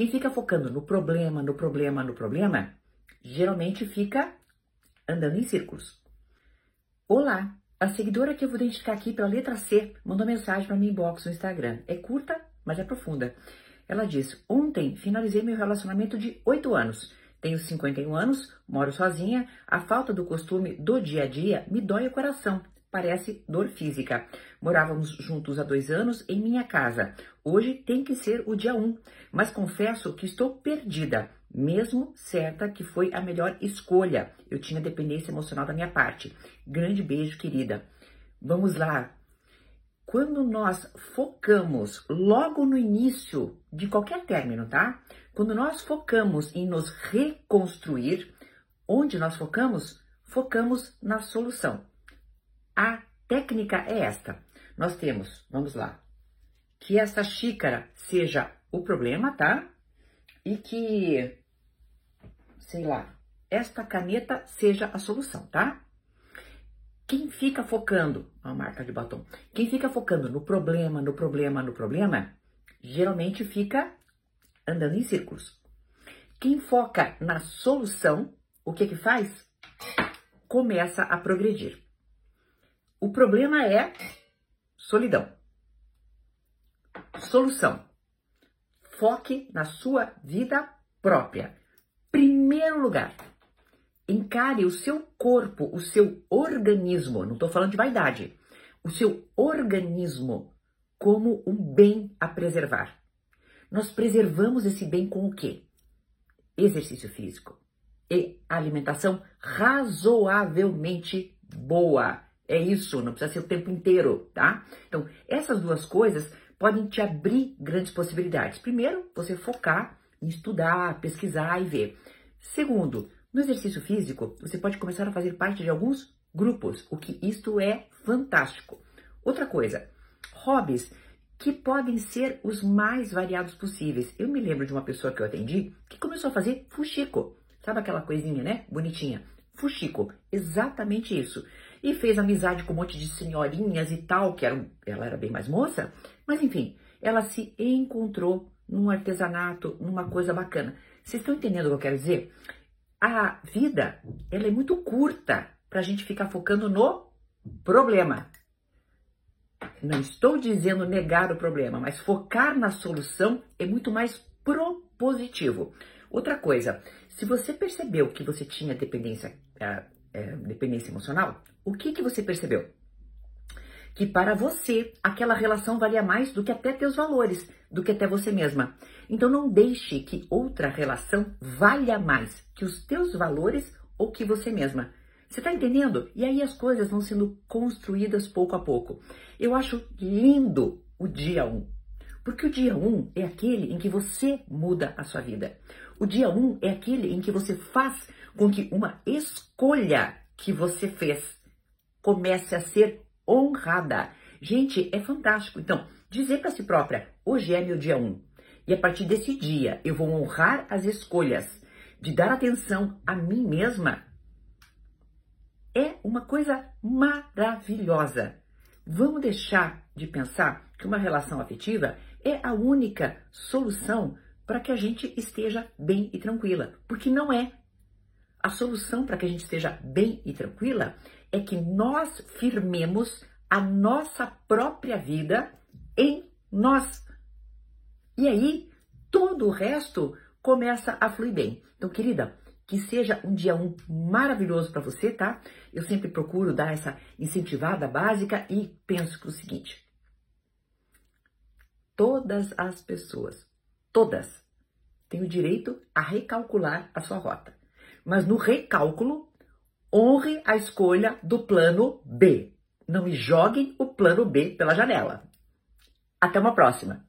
Quem fica focando no problema, no problema, no problema, geralmente fica andando em círculos. Olá, a seguidora que eu vou identificar aqui pela letra C mandou mensagem para mim inbox no Instagram. É curta, mas é profunda. Ela diz: Ontem finalizei meu relacionamento de 8 anos. Tenho 51 anos, moro sozinha. A falta do costume do dia a dia me dói o coração. Parece dor física. Morávamos juntos há dois anos em minha casa. Hoje tem que ser o dia 1, um, mas confesso que estou perdida, mesmo certa que foi a melhor escolha. Eu tinha dependência emocional da minha parte. Grande beijo, querida. Vamos lá, quando nós focamos logo no início de qualquer término, tá? Quando nós focamos em nos reconstruir, onde nós focamos? Focamos na solução. A técnica é esta. Nós temos, vamos lá, que essa xícara seja o problema, tá? E que, sei lá, esta caneta seja a solução, tá? Quem fica focando, a marca de batom, quem fica focando no problema, no problema, no problema, geralmente fica andando em círculos. Quem foca na solução, o que que faz? Começa a progredir. O problema é solidão. Solução. Foque na sua vida própria. Primeiro lugar, Encare o seu corpo, o seu organismo, não estou falando de vaidade, o seu organismo como um bem a preservar. Nós preservamos esse bem com o quê? Exercício físico e alimentação razoavelmente boa. É isso, não precisa ser o tempo inteiro, tá? Então, essas duas coisas podem te abrir grandes possibilidades. Primeiro, você focar em estudar, pesquisar e ver. Segundo, no exercício físico, você pode começar a fazer parte de alguns grupos, o que isto é fantástico. Outra coisa, hobbies que podem ser os mais variados possíveis. Eu me lembro de uma pessoa que eu atendi que começou a fazer fuxico. Sabe aquela coisinha, né? Bonitinha. Fuxico, exatamente isso. E fez amizade com um monte de senhorinhas e tal, que eram, ela era bem mais moça, mas enfim, ela se encontrou num artesanato, numa coisa bacana. Vocês estão entendendo o que eu quero dizer? a vida ela é muito curta para a gente ficar focando no problema. Não estou dizendo negar o problema, mas focar na solução é muito mais propositivo. Outra coisa, se você percebeu que você tinha dependência, é, é, dependência emocional, o que, que você percebeu? que para você aquela relação valia mais do que até teus valores, do que até você mesma. Então não deixe que outra relação valha mais que os teus valores ou que você mesma. Você tá entendendo? E aí as coisas vão sendo construídas pouco a pouco. Eu acho lindo o dia 1. Um, porque o dia 1 um é aquele em que você muda a sua vida. O dia 1 um é aquele em que você faz com que uma escolha que você fez comece a ser honrada. Gente, é fantástico. Então, dizer para si própria, hoje é meu dia 1. Um, e a partir desse dia eu vou honrar as escolhas de dar atenção a mim mesma. É uma coisa maravilhosa. Vamos deixar de pensar que uma relação afetiva é a única solução para que a gente esteja bem e tranquila, porque não é. A solução para que a gente esteja bem e tranquila é que nós firmemos a nossa própria vida em nós. E aí, todo o resto começa a fluir bem. Então, querida, que seja um dia um maravilhoso para você, tá? Eu sempre procuro dar essa incentivada básica e penso que é o seguinte: todas as pessoas, todas, têm o direito a recalcular a sua rota. Mas no recálculo, honre a escolha do plano B. Não me joguem o plano B pela janela. Até uma próxima!